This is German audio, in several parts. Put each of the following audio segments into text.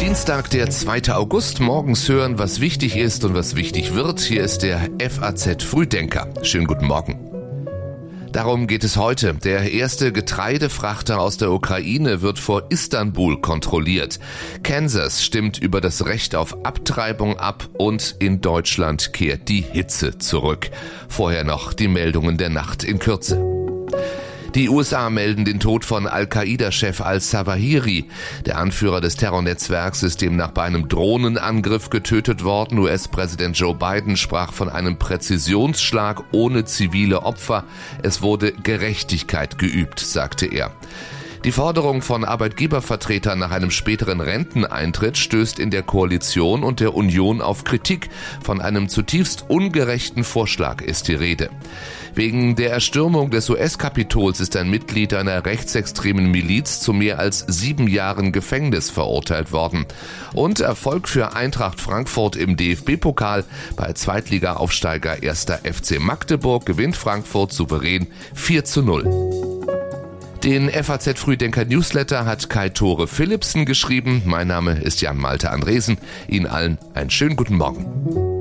Dienstag, der 2. August. Morgens hören, was wichtig ist und was wichtig wird. Hier ist der FAZ Frühdenker. Schönen guten Morgen. Darum geht es heute. Der erste Getreidefrachter aus der Ukraine wird vor Istanbul kontrolliert. Kansas stimmt über das Recht auf Abtreibung ab und in Deutschland kehrt die Hitze zurück. Vorher noch die Meldungen der Nacht in Kürze. Die USA melden den Tod von Al-Qaida-Chef al-Zawahiri. Der Anführer des Terrornetzwerks ist demnach bei einem Drohnenangriff getötet worden. US-Präsident Joe Biden sprach von einem Präzisionsschlag ohne zivile Opfer. Es wurde Gerechtigkeit geübt, sagte er. Die Forderung von Arbeitgebervertretern nach einem späteren Renteneintritt stößt in der Koalition und der Union auf Kritik. Von einem zutiefst ungerechten Vorschlag ist die Rede. Wegen der Erstürmung des US-Kapitols ist ein Mitglied einer rechtsextremen Miliz zu mehr als sieben Jahren Gefängnis verurteilt worden. Und Erfolg für Eintracht Frankfurt im DFB-Pokal. Bei Zweitliga-Aufsteiger 1. FC Magdeburg gewinnt Frankfurt souverän 4 zu 0. Den FAZ Frühdenker Newsletter hat Kai Tore Philipsen geschrieben. Mein Name ist Jan Malte Andresen. Ihnen allen einen schönen guten Morgen.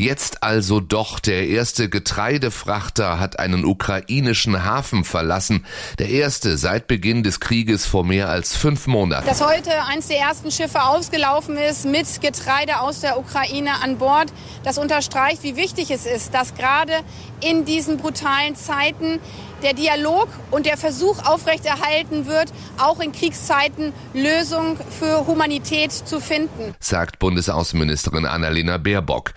Jetzt also doch, der erste Getreidefrachter hat einen ukrainischen Hafen verlassen. Der erste seit Beginn des Krieges vor mehr als fünf Monaten. Dass heute eins der ersten Schiffe ausgelaufen ist mit Getreide aus der Ukraine an Bord, das unterstreicht, wie wichtig es ist, dass gerade in diesen brutalen Zeiten der Dialog und der Versuch aufrechterhalten wird, auch in Kriegszeiten Lösungen für Humanität zu finden, sagt Bundesaußenministerin Annalena Baerbock.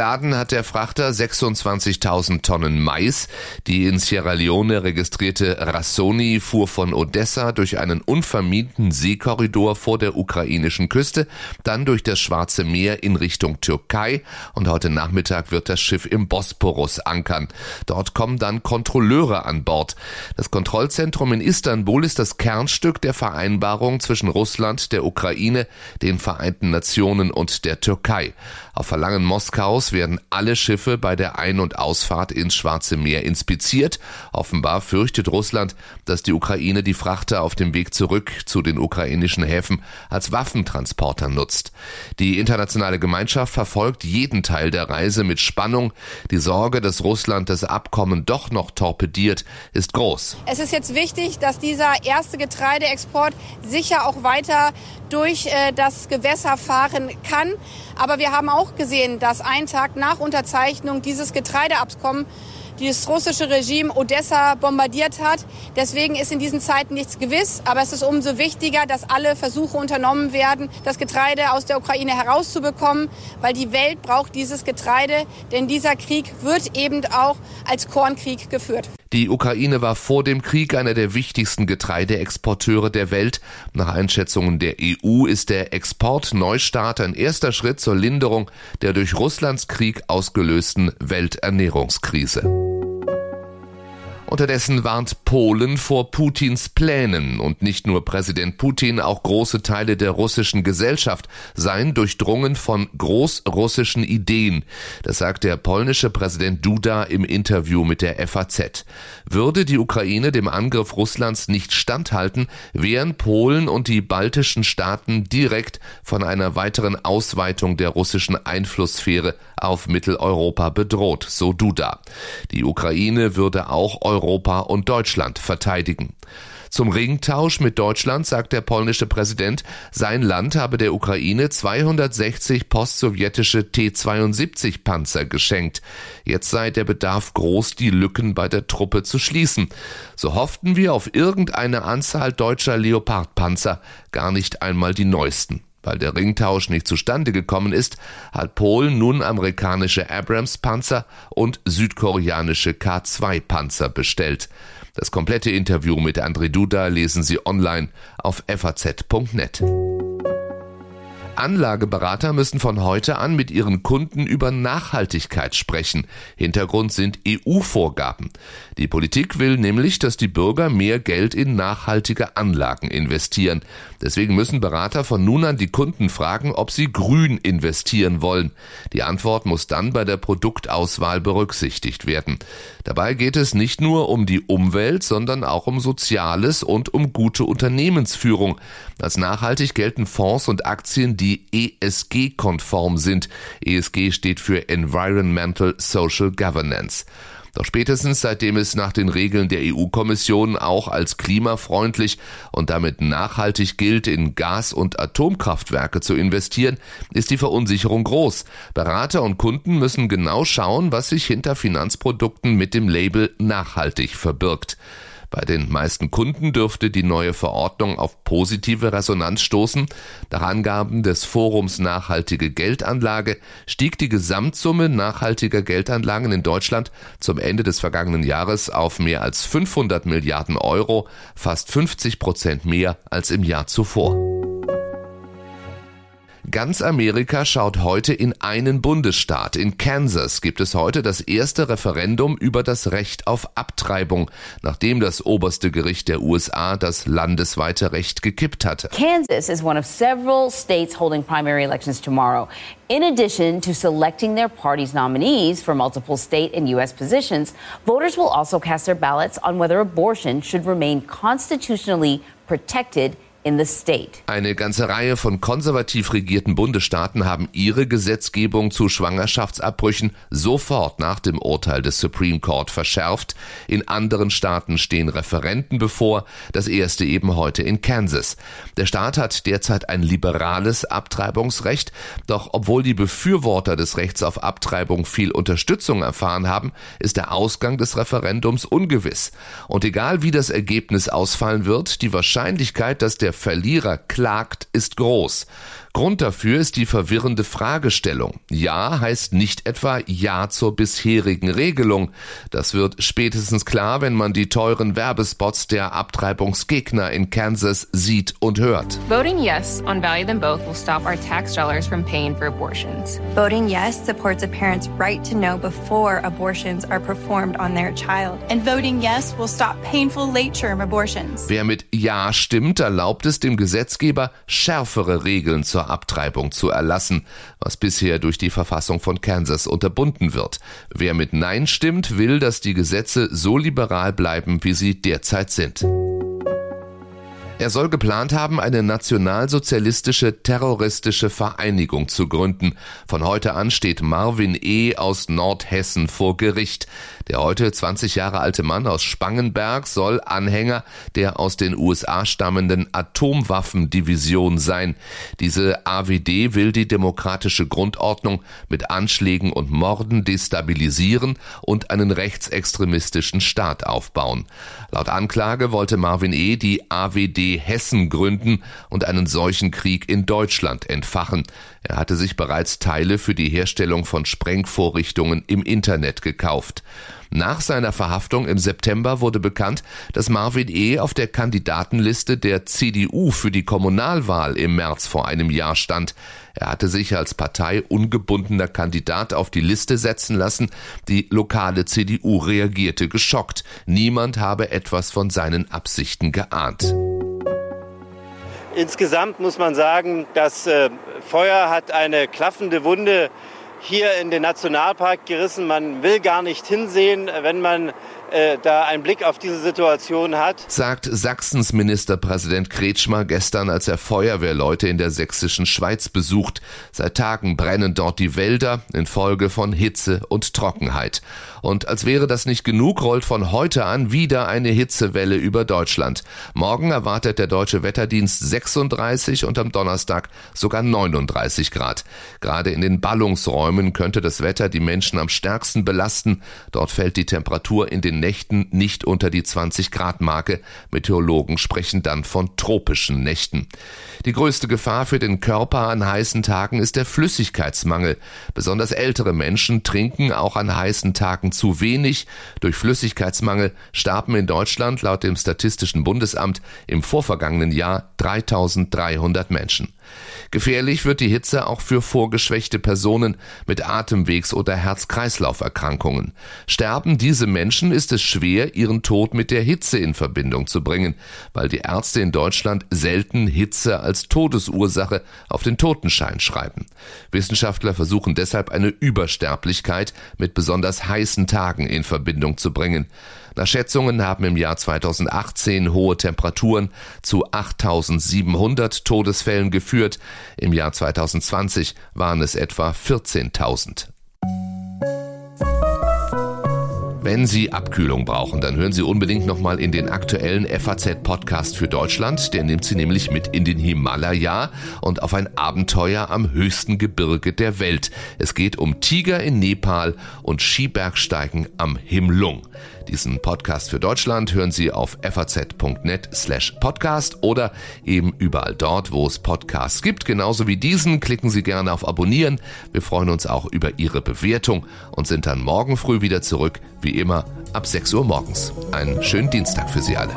Geladen hat der Frachter 26.000 Tonnen Mais. Die in Sierra Leone registrierte Rassoni fuhr von Odessa durch einen unvermieten Seekorridor vor der ukrainischen Küste, dann durch das Schwarze Meer in Richtung Türkei und heute Nachmittag wird das Schiff im Bosporus ankern. Dort kommen dann Kontrolleure an Bord. Das Kontrollzentrum in Istanbul ist das Kernstück der Vereinbarung zwischen Russland, der Ukraine, den Vereinten Nationen und der Türkei. Auf Verlangen Moskaus werden alle Schiffe bei der Ein- und Ausfahrt ins Schwarze Meer inspiziert. Offenbar fürchtet Russland, dass die Ukraine die Frachter auf dem Weg zurück zu den ukrainischen Häfen als Waffentransporter nutzt. Die internationale Gemeinschaft verfolgt jeden Teil der Reise mit Spannung. Die Sorge, dass Russland das Abkommen doch noch torpediert, ist groß. Es ist jetzt wichtig, dass dieser erste Getreideexport sicher auch weiter durch äh, das Gewässer fahren kann. Aber wir haben auch gesehen, dass ein Tag nach Unterzeichnung dieses Getreideabkommen das russische Regime Odessa bombardiert hat. Deswegen ist in diesen Zeiten nichts gewiss. Aber es ist umso wichtiger, dass alle Versuche unternommen werden, das Getreide aus der Ukraine herauszubekommen, weil die Welt braucht dieses Getreide. Denn dieser Krieg wird eben auch als Kornkrieg geführt. Die Ukraine war vor dem Krieg einer der wichtigsten Getreideexporteure der Welt. Nach Einschätzungen der EU ist der Exportneustart ein erster Schritt zur Linderung der durch Russlands Krieg ausgelösten Welternährungskrise. Unterdessen warnt Polen vor Putins Plänen und nicht nur Präsident Putin, auch große Teile der russischen Gesellschaft seien durchdrungen von großrussischen Ideen. Das sagt der polnische Präsident Duda im Interview mit der FAZ. Würde die Ukraine dem Angriff Russlands nicht standhalten, wären Polen und die baltischen Staaten direkt von einer weiteren Ausweitung der russischen Einflusssphäre auf Mitteleuropa bedroht, so Duda. Die Ukraine würde auch Europa und Deutschland verteidigen. Zum Ringtausch mit Deutschland sagt der polnische Präsident, sein Land habe der Ukraine 260 postsowjetische T-72 Panzer geschenkt. Jetzt sei der Bedarf groß, die Lücken bei der Truppe zu schließen. So hofften wir auf irgendeine Anzahl deutscher Leopardpanzer, gar nicht einmal die neuesten. Weil der Ringtausch nicht zustande gekommen ist, hat Polen nun amerikanische Abrams-Panzer und südkoreanische K-2-Panzer bestellt. Das komplette Interview mit André Duda lesen Sie online auf faz.net. Anlageberater müssen von heute an mit ihren Kunden über Nachhaltigkeit sprechen. Hintergrund sind EU-Vorgaben. Die Politik will nämlich, dass die Bürger mehr Geld in nachhaltige Anlagen investieren. Deswegen müssen Berater von nun an die Kunden fragen, ob sie grün investieren wollen. Die Antwort muss dann bei der Produktauswahl berücksichtigt werden. Dabei geht es nicht nur um die Umwelt, sondern auch um Soziales und um gute Unternehmensführung. Als nachhaltig gelten Fonds und Aktien, die ESG-konform sind. ESG steht für Environmental Social Governance. Doch spätestens seitdem es nach den Regeln der EU-Kommission auch als klimafreundlich und damit nachhaltig gilt, in Gas- und Atomkraftwerke zu investieren, ist die Verunsicherung groß. Berater und Kunden müssen genau schauen, was sich hinter Finanzprodukten mit dem Label nachhaltig verbirgt. Bei den meisten Kunden dürfte die neue Verordnung auf positive Resonanz stoßen. Nach Angaben des Forums Nachhaltige Geldanlage stieg die Gesamtsumme nachhaltiger Geldanlagen in Deutschland zum Ende des vergangenen Jahres auf mehr als 500 Milliarden Euro, fast 50 Prozent mehr als im Jahr zuvor. Ganz Amerika schaut heute in einen Bundesstaat. In Kansas gibt es heute das erste Referendum über das Recht auf Abtreibung, nachdem das oberste Gericht der USA das landesweite Recht gekippt hatte. Kansas is one of several states holding primary elections tomorrow. In addition to selecting their party's nominees for multiple state and U.S. positions, voters will also cast their ballots on whether abortion should remain constitutionally protected. Eine ganze Reihe von konservativ regierten Bundesstaaten haben ihre Gesetzgebung zu Schwangerschaftsabbrüchen sofort nach dem Urteil des Supreme Court verschärft. In anderen Staaten stehen Referenten bevor, das erste eben heute in Kansas. Der Staat hat derzeit ein liberales Abtreibungsrecht, doch obwohl die Befürworter des Rechts auf Abtreibung viel Unterstützung erfahren haben, ist der Ausgang des Referendums ungewiss. Und egal wie das Ergebnis ausfallen wird, die Wahrscheinlichkeit, dass der der Verlierer klagt, ist groß. Grund dafür ist die verwirrende Fragestellung. Ja heißt nicht etwa Ja zur bisherigen Regelung. Das wird spätestens klar, wenn man die teuren Werbespots der Abtreibungsgegner in Kansas sieht und hört. Voting yes on Value Them Both will stop our tax dollars from paying for abortions. Voting yes supports a parent's right to know before abortions are performed on their child. And voting yes will stop painful late-term abortions. Wer mit Ja stimmt, erlaubt es dem Gesetzgeber, schärfere Regeln zur Abtreibung zu erlassen, was bisher durch die Verfassung von Kansas unterbunden wird. Wer mit Nein stimmt, will, dass die Gesetze so liberal bleiben, wie sie derzeit sind. Er soll geplant haben, eine nationalsozialistische terroristische Vereinigung zu gründen. Von heute an steht Marvin E. aus Nordhessen vor Gericht. Der heute 20 Jahre alte Mann aus Spangenberg soll Anhänger der aus den USA stammenden Atomwaffendivision sein. Diese AWD will die demokratische Grundordnung mit Anschlägen und Morden destabilisieren und einen rechtsextremistischen Staat aufbauen. Laut Anklage wollte Marvin E. die AWD Hessen gründen und einen solchen Krieg in Deutschland entfachen. Er hatte sich bereits Teile für die Herstellung von Sprengvorrichtungen im Internet gekauft. Nach seiner Verhaftung im September wurde bekannt, dass Marvin E. auf der Kandidatenliste der CDU für die Kommunalwahl im März vor einem Jahr stand. Er hatte sich als parteiungebundener Kandidat auf die Liste setzen lassen. Die lokale CDU reagierte geschockt. Niemand habe etwas von seinen Absichten geahnt. Insgesamt muss man sagen, das äh, Feuer hat eine klaffende Wunde hier in den Nationalpark gerissen. Man will gar nicht hinsehen, wenn man äh, da einen Blick auf diese Situation hat. Sagt Sachsens Ministerpräsident Kretschmer gestern, als er Feuerwehrleute in der sächsischen Schweiz besucht. Seit Tagen brennen dort die Wälder infolge von Hitze und Trockenheit. Und als wäre das nicht genug, rollt von heute an wieder eine Hitzewelle über Deutschland. Morgen erwartet der deutsche Wetterdienst 36 und am Donnerstag sogar 39 Grad. Gerade in den Ballungsräumen könnte das Wetter die Menschen am stärksten belasten. Dort fällt die Temperatur in den Nächten nicht unter die 20 Grad Marke. Meteorologen sprechen dann von tropischen Nächten. Die größte Gefahr für den Körper an heißen Tagen ist der Flüssigkeitsmangel. Besonders ältere Menschen trinken auch an heißen Tagen zu wenig. Durch Flüssigkeitsmangel starben in Deutschland laut dem Statistischen Bundesamt im vorvergangenen Jahr 3300 Menschen. Gefährlich wird die Hitze auch für vorgeschwächte Personen mit Atemwegs- oder Herz-Kreislauf-Erkrankungen. Sterben diese Menschen, ist es schwer, ihren Tod mit der Hitze in Verbindung zu bringen, weil die Ärzte in Deutschland selten Hitze als Todesursache auf den Totenschein schreiben. Wissenschaftler versuchen deshalb eine Übersterblichkeit mit besonders heißen Tagen in Verbindung zu bringen. Nach Schätzungen haben im Jahr 2018 hohe Temperaturen zu 8700 Todesfällen geführt. Im Jahr 2020 waren es etwa 14.000. Wenn Sie Abkühlung brauchen, dann hören Sie unbedingt nochmal in den aktuellen FAZ-Podcast für Deutschland. Der nimmt Sie nämlich mit in den Himalaya und auf ein Abenteuer am höchsten Gebirge der Welt. Es geht um Tiger in Nepal und Skibergsteigen am Himlung. Diesen Podcast für Deutschland hören Sie auf faz.net slash podcast oder eben überall dort, wo es Podcasts gibt. Genauso wie diesen klicken Sie gerne auf Abonnieren. Wir freuen uns auch über Ihre Bewertung und sind dann morgen früh wieder zurück, wie immer, ab 6 Uhr morgens. Einen schönen Dienstag für Sie alle.